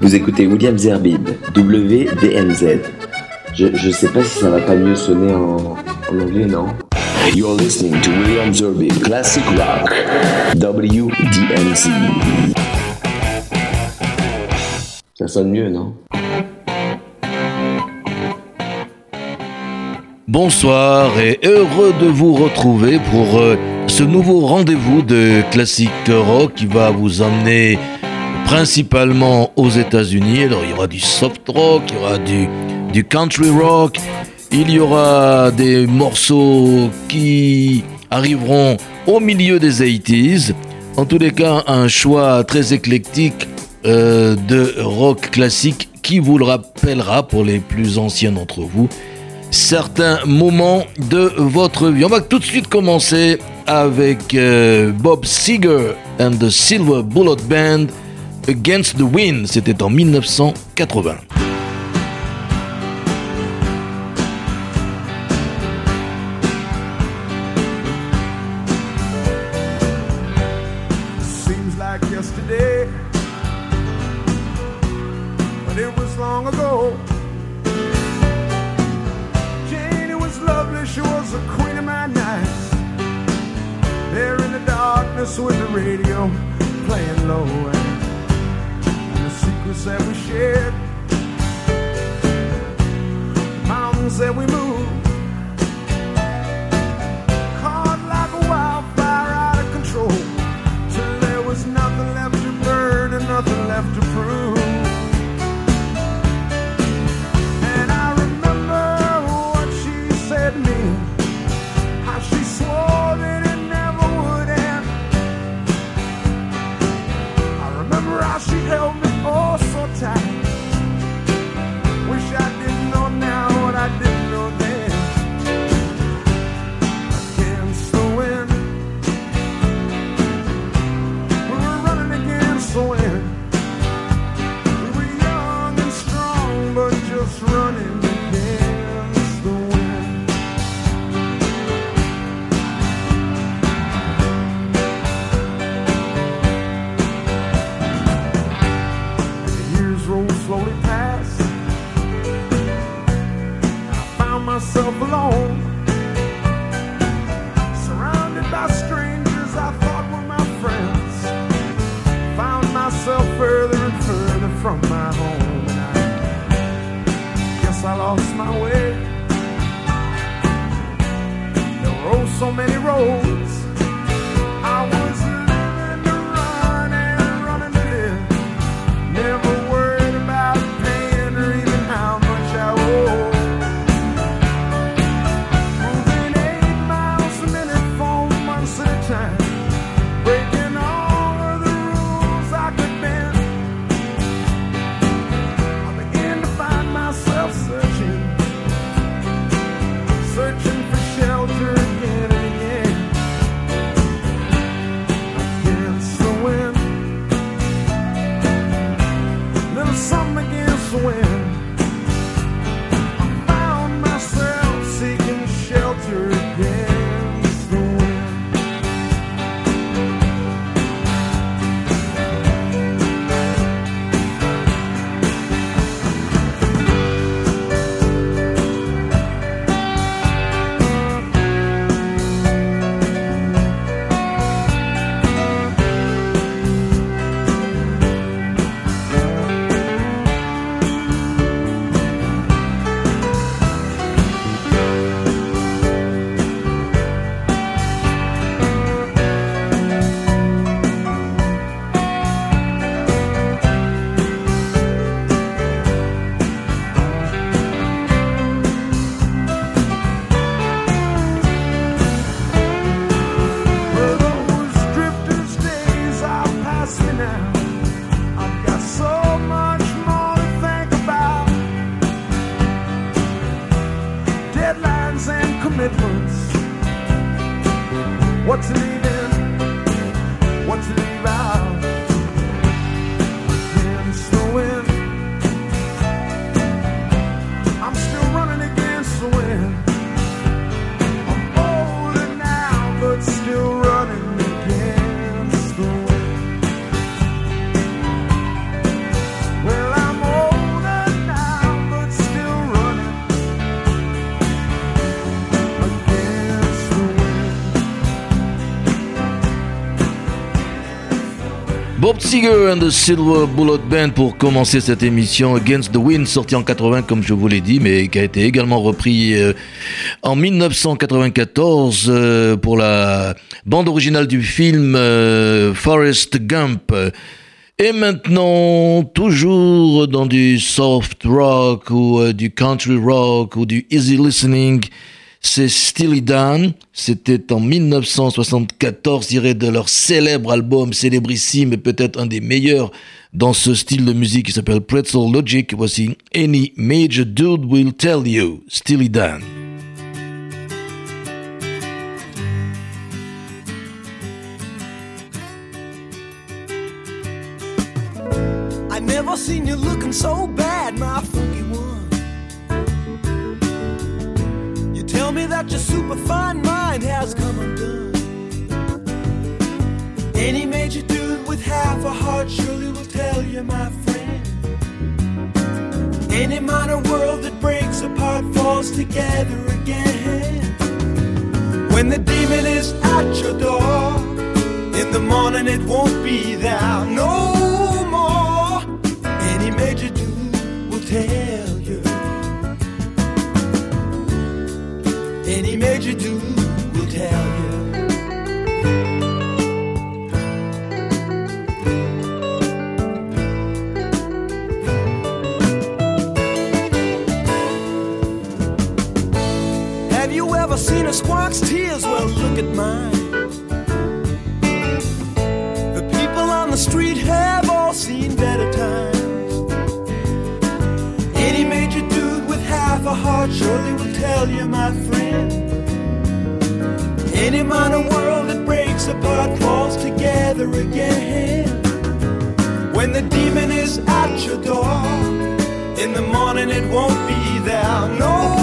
Vous écoutez William Zerbib, WDMZ. Je, je sais pas si ça va pas mieux sonner en, en anglais, non? You're listening to William Zerbib, Classic Rock, WDMZ. Ça sonne mieux, non? Bonsoir et heureux de vous retrouver pour euh, ce nouveau rendez-vous de classic rock qui va vous emmener principalement aux États-Unis. Alors il y aura du soft rock, il y aura du, country rock, il y aura des morceaux qui arriveront au milieu des 80s. En tous les cas, un choix très éclectique euh, de rock classique qui vous le rappellera pour les plus anciens d'entre vous certains moments de votre vie. On va tout de suite commencer avec euh, Bob Seger and the Silver Bullet Band. Against the Wind, c'était en 1980. Bob Seger and the Silver Bullet Band pour commencer cette émission Against the Wind, sorti en 80 comme je vous l'ai dit, mais qui a été également repris euh, en 1994 euh, pour la bande originale du film euh, Forrest Gump. Et maintenant, toujours dans du soft rock ou du country rock ou du easy listening, c'est Steely Dan. C'était en 1974, tiré de leur célèbre album, célébrissime et peut-être un des meilleurs dans ce style de musique qui s'appelle Pretzel Logic. Voici Any Major Dude Will Tell You, Steely Dan. Seen you looking so bad, my one. Me that your superfine mind has come undone. Any major dude with half a heart surely will tell you, my friend. Any minor world that breaks apart falls together again. When the demon is at your door, in the morning it won't be there no more. Any major dude will tell. Any major dude will tell you. Have you ever seen a squawk's tears? Well, look at mine. The people on the street have all seen better times. Any major dude with half a heart surely will tell you, my friend. Any minor world that breaks apart falls together again. When the demon is at your door, in the morning it won't be there no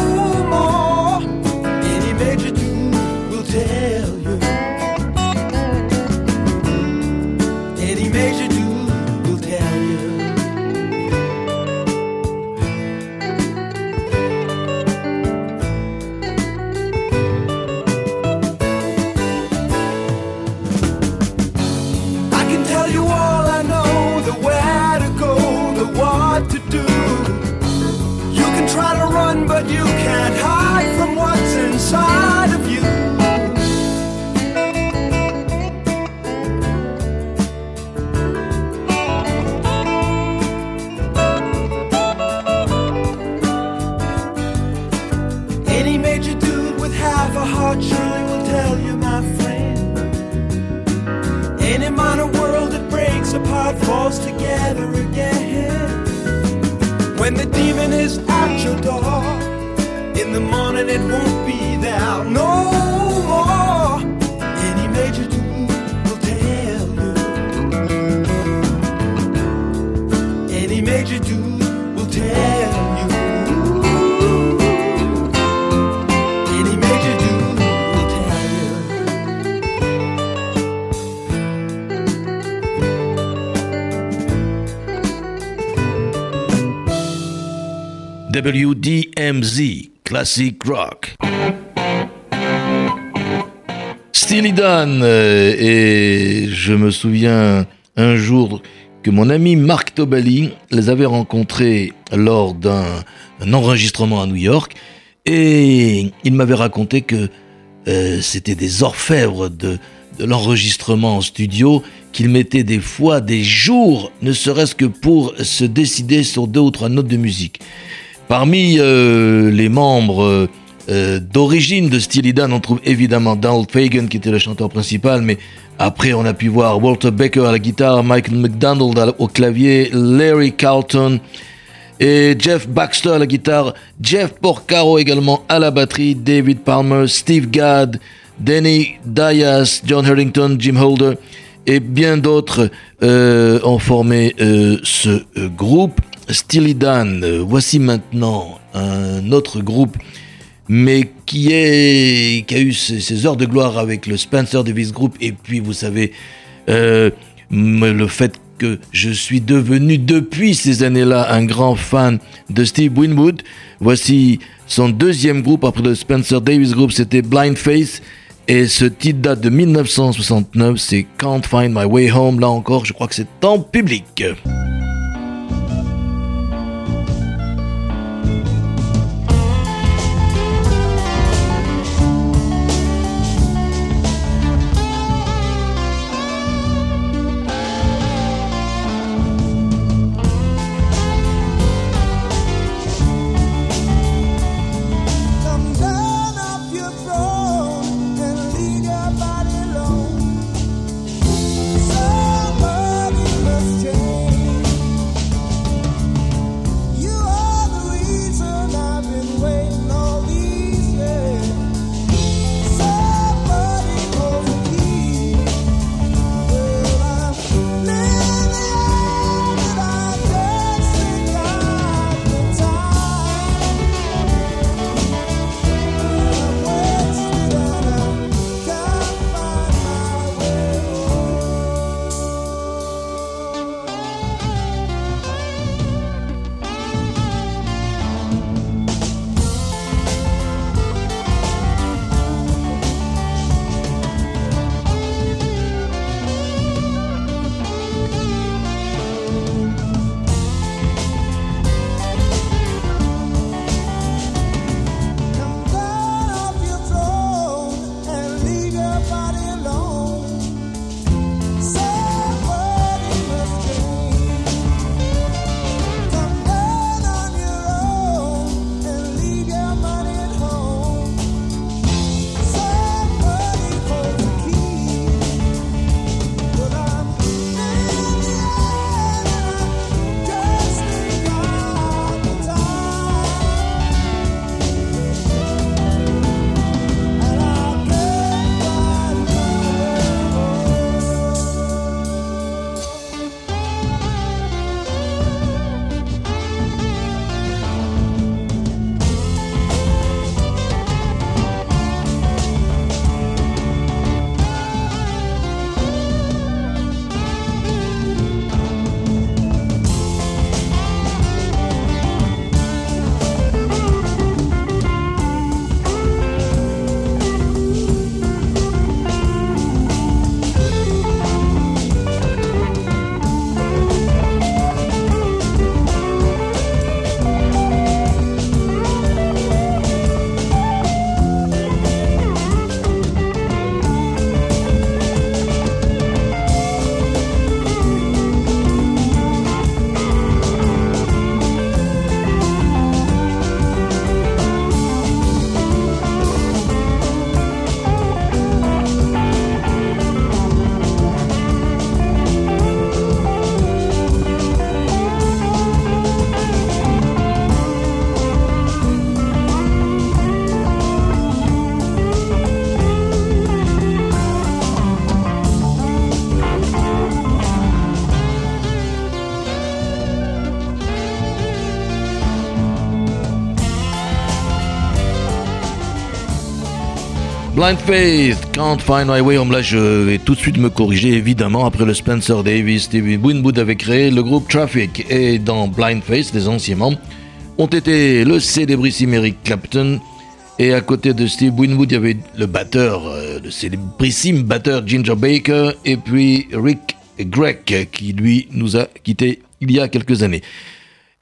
WDMZ, Classic Rock. Steely Dan, euh, et je me souviens un jour que mon ami Marc Tobali les avait rencontrés lors d'un un enregistrement à New York, et il m'avait raconté que euh, c'était des orfèvres de, de l'enregistrement en studio, qu'il mettait des fois des jours, ne serait-ce que pour se décider sur deux ou trois notes de musique. Parmi euh, les membres euh, d'origine de Steely on trouve évidemment Donald Fagan qui était le chanteur principal, mais après on a pu voir Walter Becker à la guitare, Michael McDonald au clavier, Larry Carlton et Jeff Baxter à la guitare, Jeff Porcaro également à la batterie, David Palmer, Steve Gadd, Danny Dias, John Harrington, Jim Holder et bien d'autres euh, ont formé ce groupe. Steely Dan, voici maintenant un autre groupe, mais qui, a eu ses, heures de gloire avec le Spencer Davis Group, et puis vous savez, euh, le fait que je suis devenu depuis ces années-là un grand fan de Steve Winwood. Voici son deuxième groupe après le Spencer Davis Group, c'était Blind Faith. Et ce titre date de 1969, c'est Can't Find My Way Home. Là encore, je crois que c'est en public. Blind Faith, Can't Find My Way Home. Là, je vais tout de suite me corriger, évidemment. Après le Spencer Davis, Stevie Winwood avait créé le groupe Traffic. Et dans Blind Faith, les anciens membres ont été le célébrissime Eric Clapton. Et à côté de Steve Winwood, il y avait le batteur, euh, le célébrissime batteur Ginger Baker. Et puis Rick Gregg, qui lui nous a quittés il y a quelques années.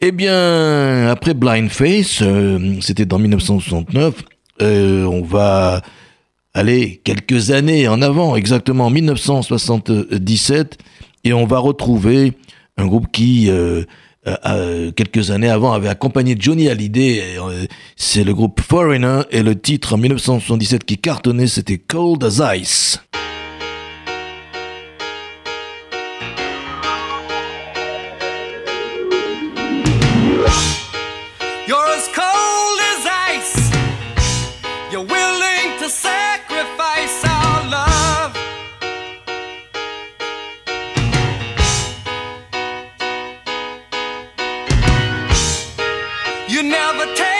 Eh bien, après Blind Face, euh, c'était dans 1969, euh, on va aller quelques années en avant, exactement en 1977, et on va retrouver un groupe qui, euh, euh, euh, quelques années avant, avait accompagné Johnny Hallyday. C'est le groupe Foreigner, et le titre en 1977 qui cartonnait, c'était Cold as Ice. You never take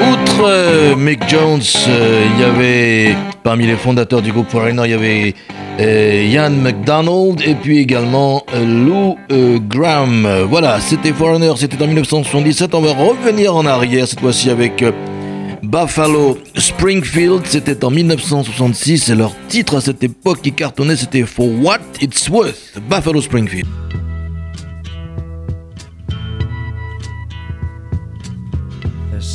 Outre euh, Mick Jones, euh, il y avait parmi les fondateurs du groupe Foreigner, il y avait euh, Ian McDonald et puis également euh, Lou Graham. Voilà, c'était Foreigner, c'était en 1977. On va revenir en arrière cette fois-ci avec Buffalo Springfield, c'était en 1966 et leur titre à cette époque qui cartonnait c'était For What It's Worth, Buffalo Springfield.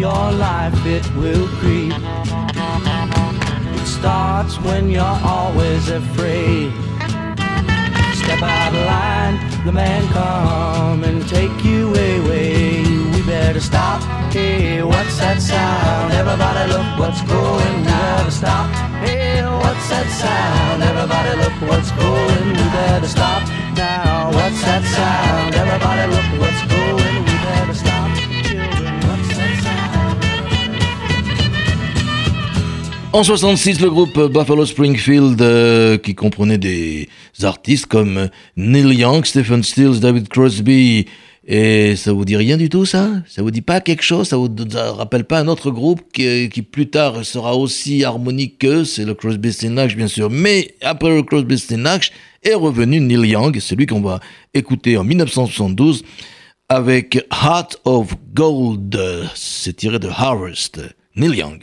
Your life, it will creep. It starts when you're always afraid. Step out of line, the man come and take you away. We better stop. Hey, what's that sound? Everybody look what's going. We better stop. Hey, what's that sound? Everybody look what's going. We better stop now. What's that sound? Everybody look what's going. En 66, le groupe Buffalo Springfield, euh, qui comprenait des artistes comme Neil Young, Stephen Stills, David Crosby, et ça vous dit rien du tout ça? Ça vous dit pas quelque chose? Ça vous rappelle pas un autre groupe qui, qui plus tard sera aussi harmonique que c'est le Crosby, Stills Nash bien sûr. Mais après le Crosby, Stills Nash est revenu Neil Young, celui qu'on va écouter en 1972 avec Heart of Gold. C'est tiré de Harvest. Neil Young.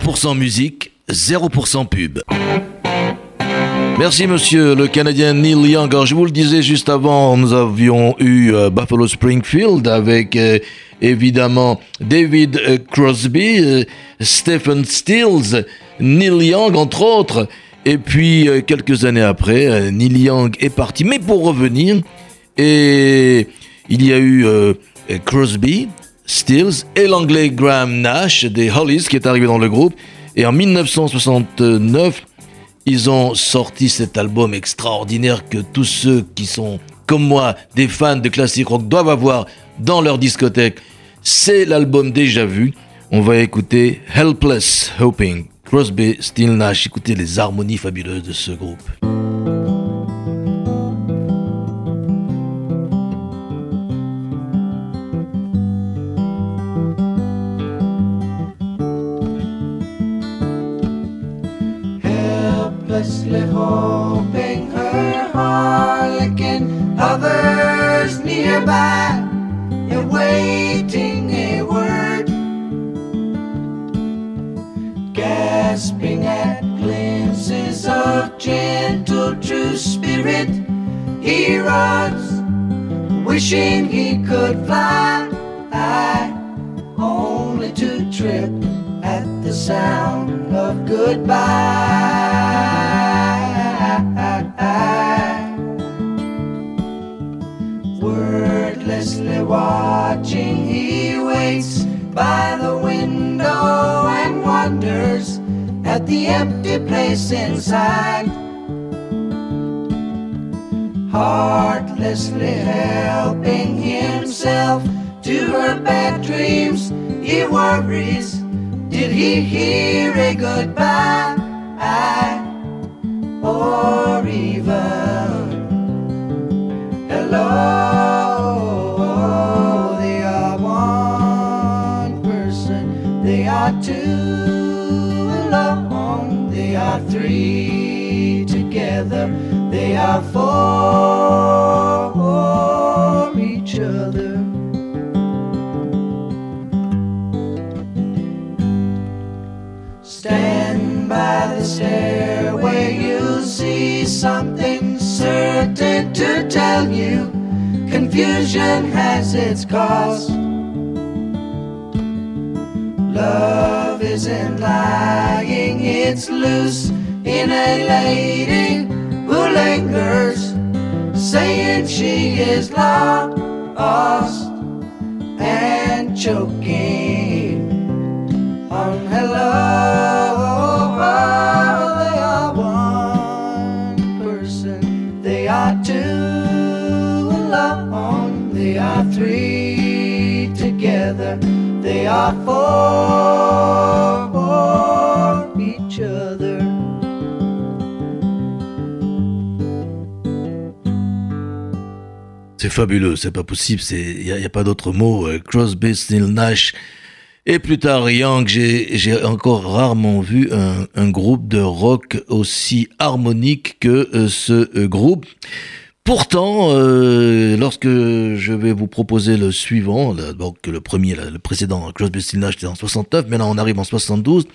100% musique, 0% pub. Merci monsieur le Canadien Neil Young. Alors, je vous le disais juste avant, nous avions eu euh, Buffalo Springfield avec euh, évidemment David euh, Crosby, Stephen Stills, Neil Young entre autres. Et puis quelques années après, Neil Young est parti. Mais pour revenir, et il y a eu Crosby, Stills et l'anglais Graham Nash des Hollies qui est arrivé dans le groupe. Et en 1969, ils ont sorti cet album extraordinaire que tous ceux qui sont comme moi des fans de classic rock doivent avoir dans leur discothèque. C'est l'album déjà vu. On va écouter Helpless Hoping. Crosby, Still Nash. Écoutez les harmonies fabuleuses de ce groupe. Did he hear a goodbye? Or even hello? They are one person, they are two alone, they are three together, they are for by the stairway, you'll see something certain to tell you. Confusion has its cause. Love isn't lying, it's loose in a lady who lingers, saying she is lost and choking on hello. They they are three they are for each other. C'est fabuleux, c'est pas possible, il n'y a, pas d'autre mot. euh, Crosby, Still Nash et plus tard Young, j'ai j'ai encore rarement vu un, un groupe de rock aussi harmonique que euh, ce euh, groupe. Pourtant, euh, lorsque je vais vous proposer le suivant, donc le premier, le précédent, Crosby, Still c'était en 69, maintenant on arrive en 72,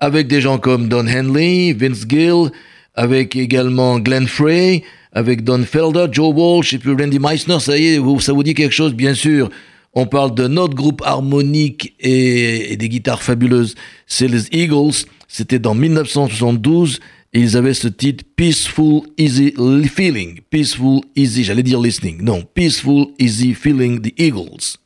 avec des gens comme Don Henley, Vince Gill, avec également Glenn Frey, avec Don Felder, Joe Walsh et puis Randy Meissner. Ça y est, ça vous dit quelque chose, bien sûr. On parle de notre groupe harmonique et, et des guitares fabuleuses. C'est les Eagles. C'était dans 1972. Ils avaient ce titre Peaceful Easy Feeling. Peaceful Easy, j'allais dire listening. Non, Peaceful Easy Feeling, the Eagles.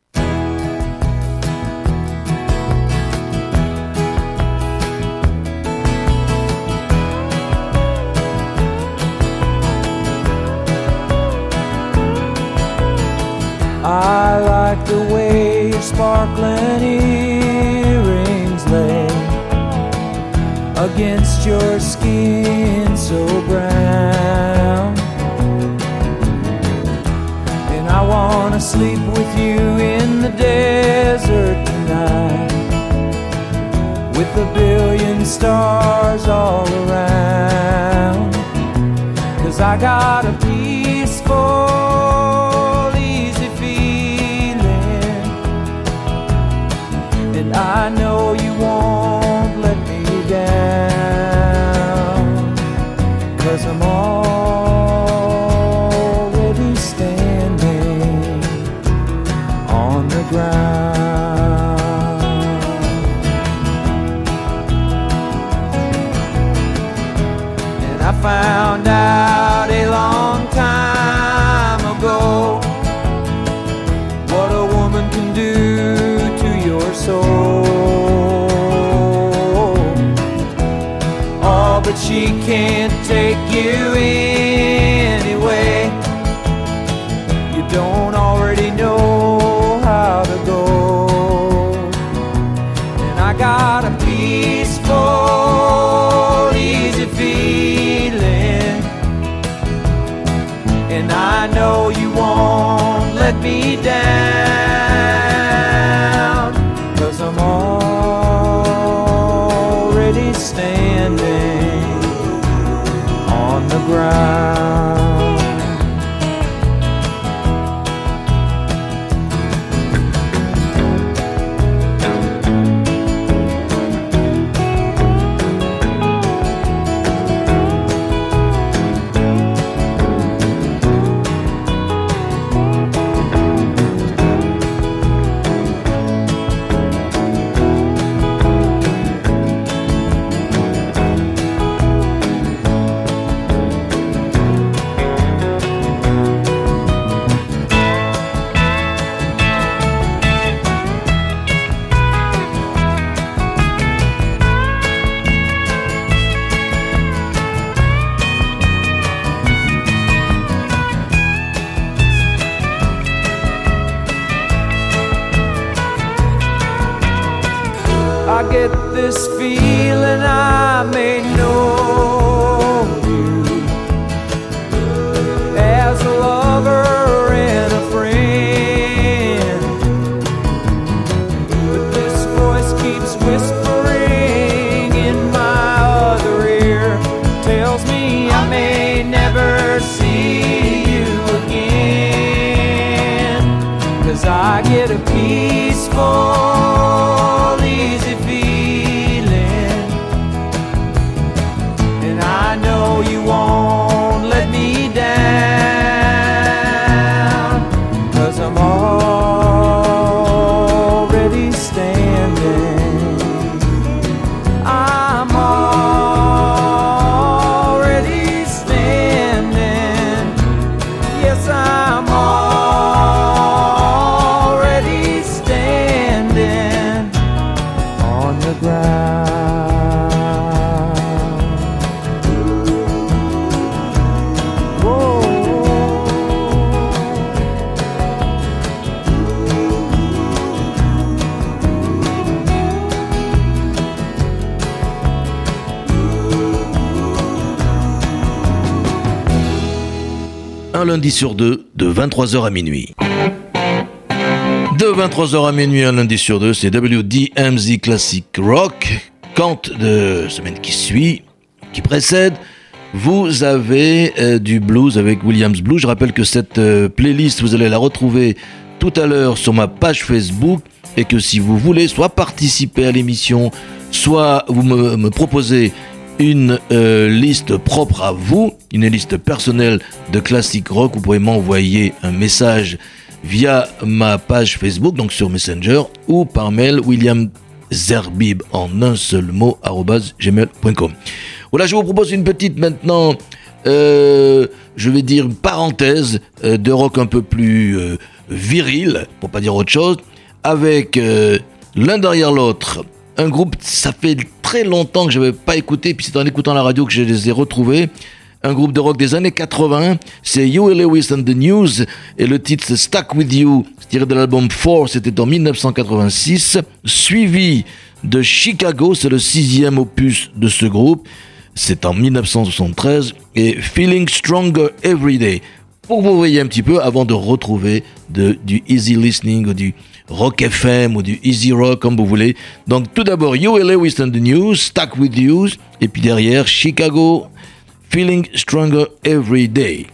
I like the way your sparkling against your skin so brown. And I wanna sleep with you in the desert tonight with a billion stars all around. Cause I got a peaceful, lundi sur deux, de 23h à minuit. De 23h à minuit, un lundi sur deux, c'est WDMZ Classic Rock. Quand de semaine qui suit, qui précède, vous avez euh, du blues avec Williams Blues. Je rappelle que cette euh, playlist, vous allez la retrouver tout à l'heure sur ma page Facebook et que si vous voulez soit participer à l'émission, soit vous me proposez une euh, liste propre à vous, une liste personnelle de classique rock. Vous pouvez m'envoyer un message via ma page Facebook, donc sur Messenger, ou par mail William Zerbib en un seul mot, gmail.com. Voilà, je vous propose une petite maintenant, euh, je vais dire parenthèse euh, de rock un peu plus viril, pour pas dire autre chose, avec l'un derrière l'autre. Un groupe, ça fait très longtemps que je n'avais pas écouté, puis c'est en écoutant la radio que je les ai retrouvés. Un groupe de rock des années 80, c'est Huey Lewis and the News, et le titre Stuck With You, tiré de l'album 4, c'était en 1986, suivi de Chicago, c'est le sixième opus de ce groupe, c'est en 1973, et Feeling Stronger Every Day. Pour vous voyez un petit peu avant de retrouver du easy listening ou du rock FM ou du easy rock comme vous voulez. Donc tout d'abord Lewis and the News, Stuck With You, et puis derrière Chicago, Feeling Stronger Every Day.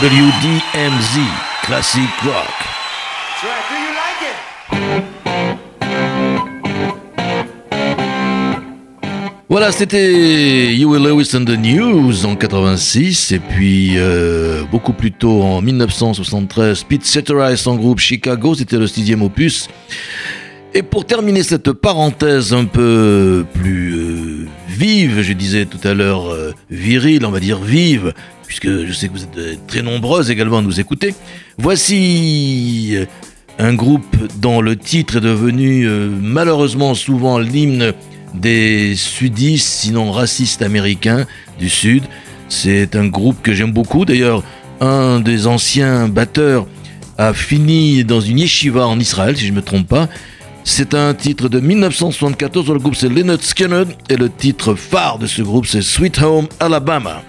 WDMZ, Classic Rock. Right. Do you like it? Voilà, c'était Huey Lewis and the News en 86, et puis euh, beaucoup plus tôt en 1973, Pete Setter et son groupe Chicago, c'était le sixième opus. Et pour terminer cette parenthèse un peu plus euh, vive, je disais tout à l'heure euh, virile, on va dire vive, puisque je sais que vous êtes euh, très nombreuses également à nous écouter, voici euh, un groupe dont le titre est devenu euh, malheureusement souvent l'hymne des sudistes, sinon racistes américains du Sud. C'est un groupe que j'aime beaucoup. D'ailleurs, un des anciens batteurs a fini dans une yeshiva en Israël, si je ne me trompe pas. C'est un titre de 1974. Le groupe c'est Leonard Skinner et le titre phare de ce groupe c'est Sweet Home Alabama.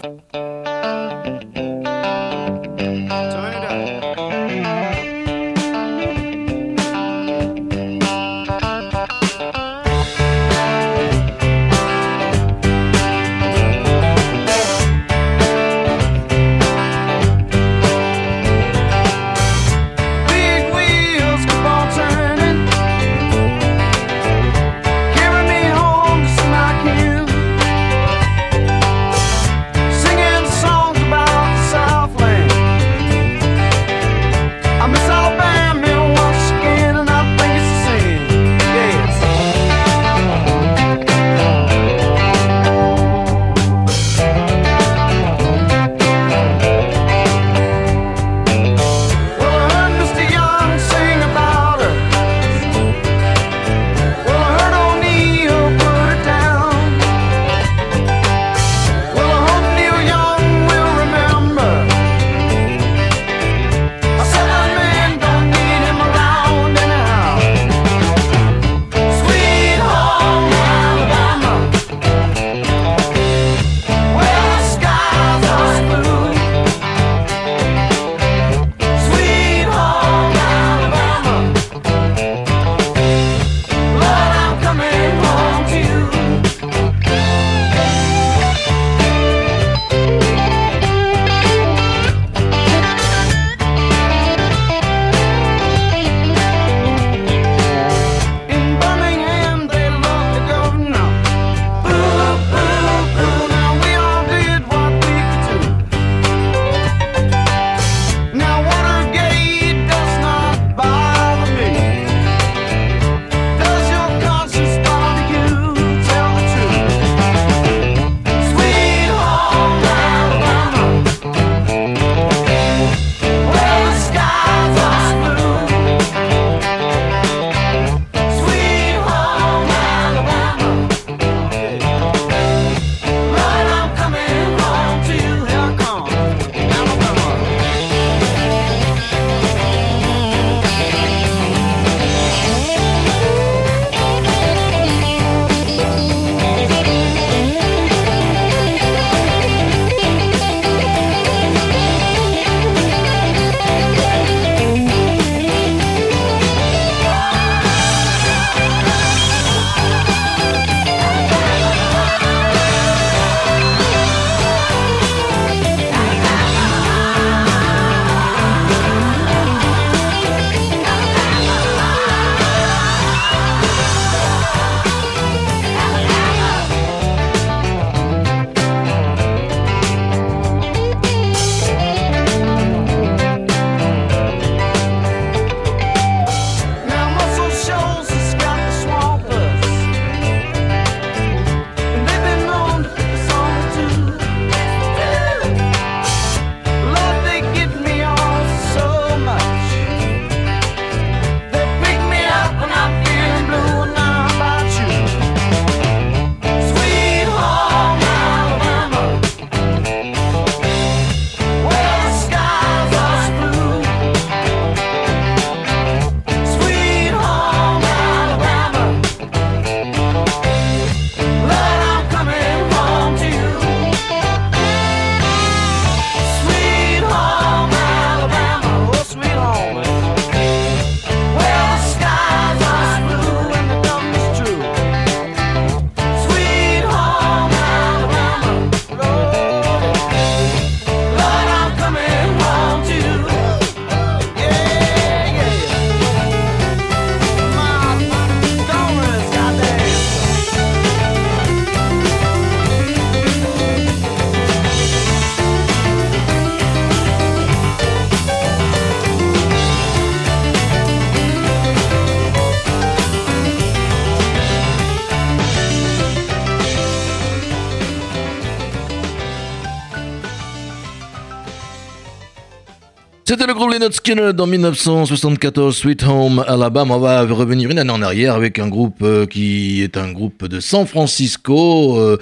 Leonard Skinner dans 1974, Sweet Home Alabama. On va revenir une année en arrière avec un groupe euh, qui est un groupe de San Francisco. Euh,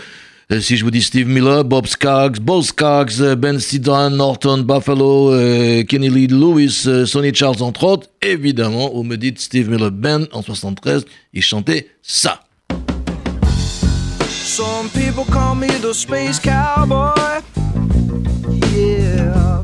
si je vous dis Steve Miller, Bob Scaggs, Bo Scaggs, euh, Ben Sidran, Norton Buffalo, Kenny Lee Lewis, Sonny Charles entre autres, évidemment, vous me dites Steve Miller Band en 73, il chantait ça. Some people call me the space cowboy. Yeah.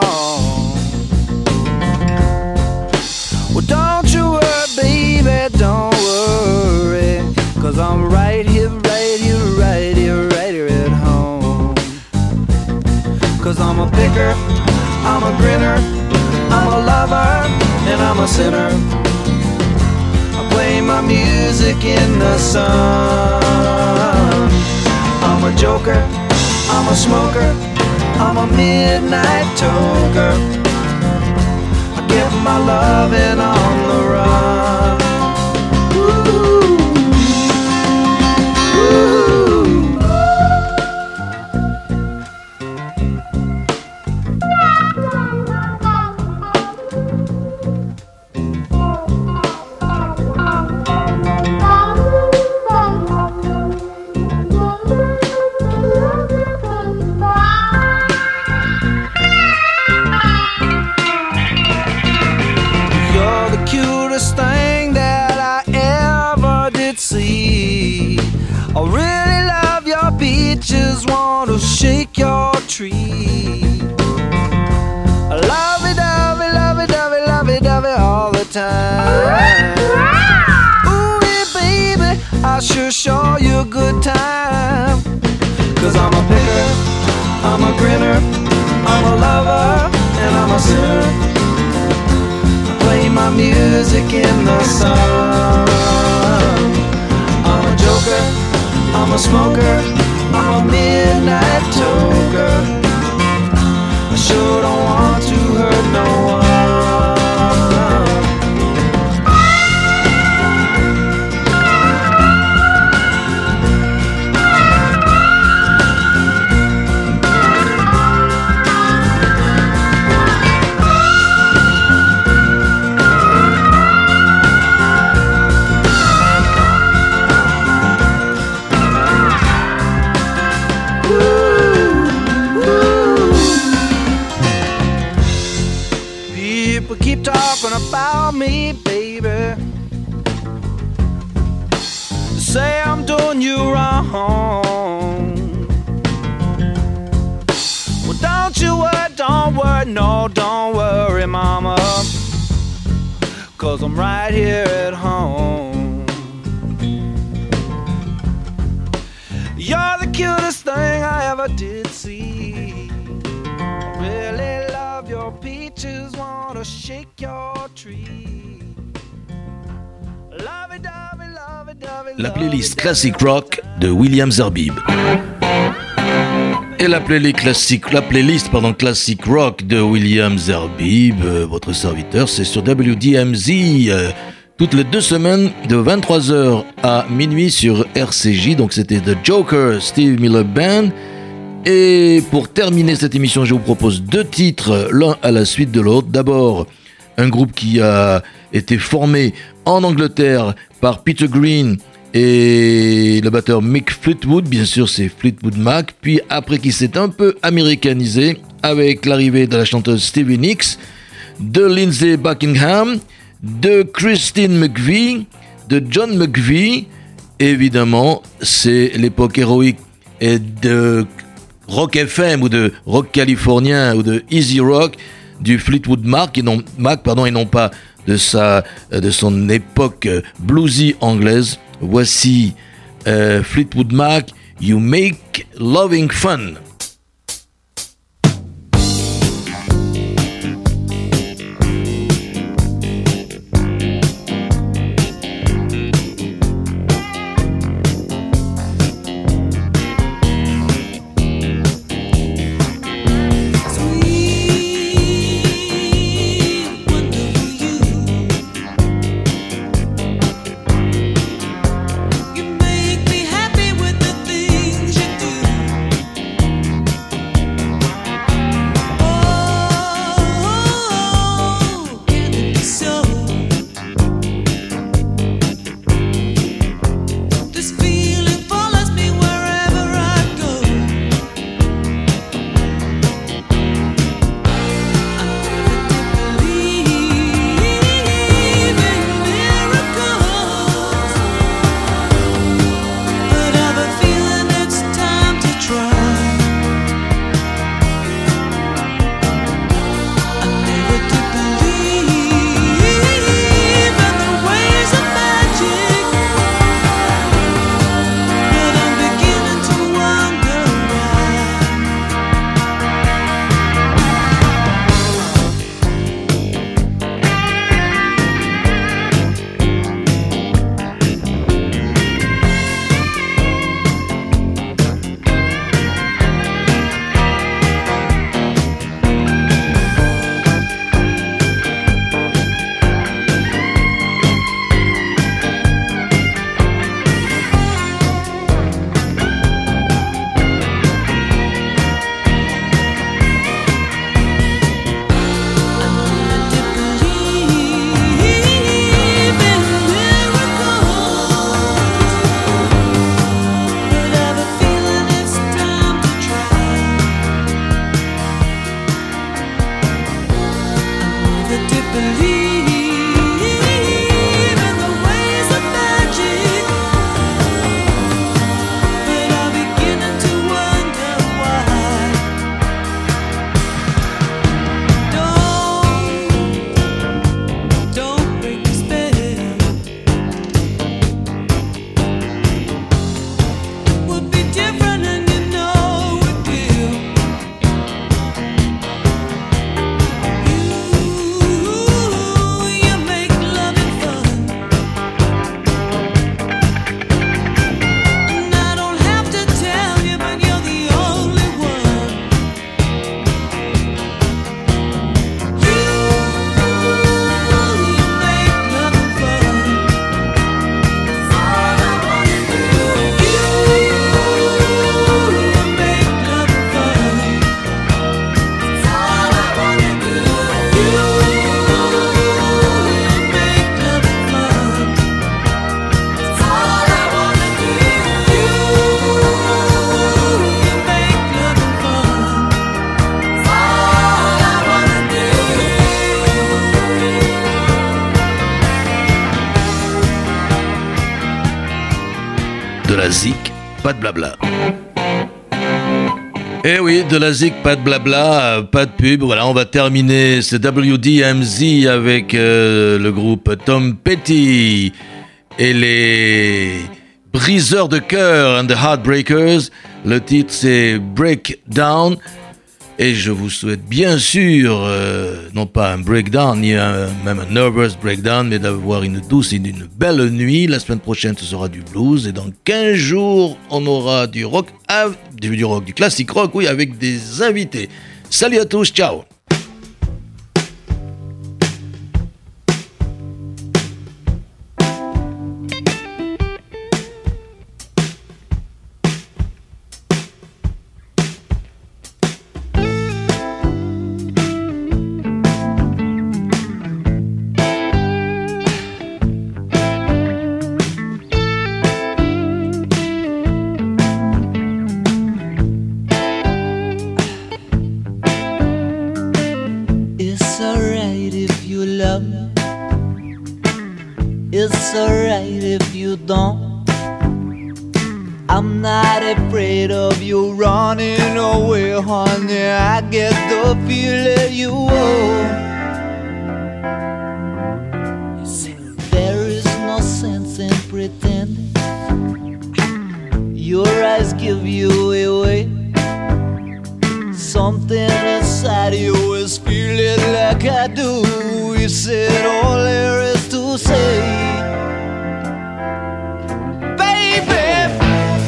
Baby, don't worry. Cause I'm right here, right here, right here, right here at home. Cause I'm a picker, I'm a grinner, I'm a lover, and I'm a sinner. I play my music in the sun. I'm a joker. I'm a smoker, I'm a midnight toker. I get my loving on the Sure show you a good time. Cause I'm a picker, I'm a grinner, I'm a lover, and I'm a sinner I play my music in the sun. I'm a joker, I'm a smoker, I'm a midnight toker. I sure don't want mama. Cause I'm right here at home. You're the cutest thing I ever did see. I really love your peaches, wanna shake your tree. Love it, love it, love it, love it, La playlist Classic Rock de William Zerbib. Et la playlist classique, la playlist pardon, Classic Rock de William Zerbib, euh, votre serviteur, c'est sur WDMZ euh, toutes les deux semaines de 23h à minuit sur RCJ. Donc c'était The Joker, Steve Miller Band. Et pour terminer cette émission, je vous propose deux titres, l'un à la suite de l'autre. D'abord, un groupe qui a été formé en Angleterre par Peter Green et le batteur Mick Fleetwood, bien sûr c'est Fleetwood Mac, puis après qui s'est un peu américanisé avec l'arrivée de la chanteuse Stevie Nicks, de Lindsay Buckingham, de Christine McVie, de John McVie, évidemment c'est l'époque héroïque de rock FM ou de rock californien ou de easy rock du Fleetwood Mac et non, pas de, son époque bluesy anglaise. Voici euh, Fleetwood Mac, You Make Loving Fun. Pas de blabla. Eh oui, de la zik, pas de blabla, euh, pas de pub. Voilà, on va terminer ce WDMZ avec euh, le groupe Tom Petty et les briseurs de cœur and the Heartbreakers. Le titre c'est Breakdown. Et je vous souhaite bien sûr, euh, non pas un breakdown, ni un- même un nervous breakdown, mais d'avoir une douce et une belle nuit. La semaine prochaine, ce sera du blues. Et dans 15 jours, on aura du rock, du, du rock, du classique rock, oui, avec des invités. Salut à tous, ciao sense in pretending. Your eyes give you away. Something inside you is feeling like I do. You said all there is to say. Baby,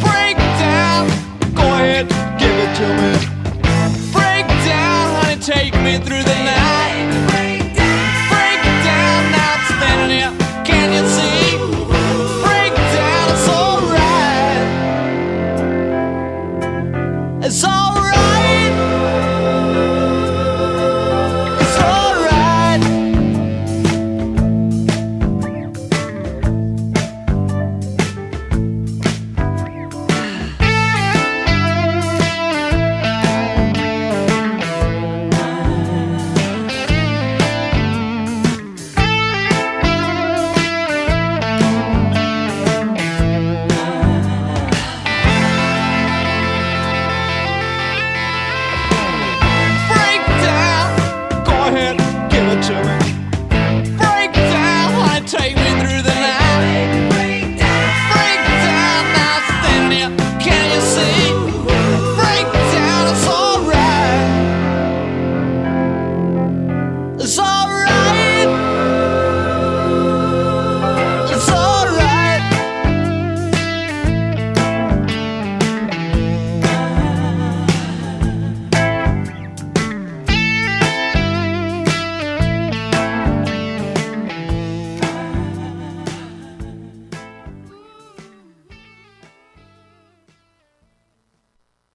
break down. Go ahead, give it to me.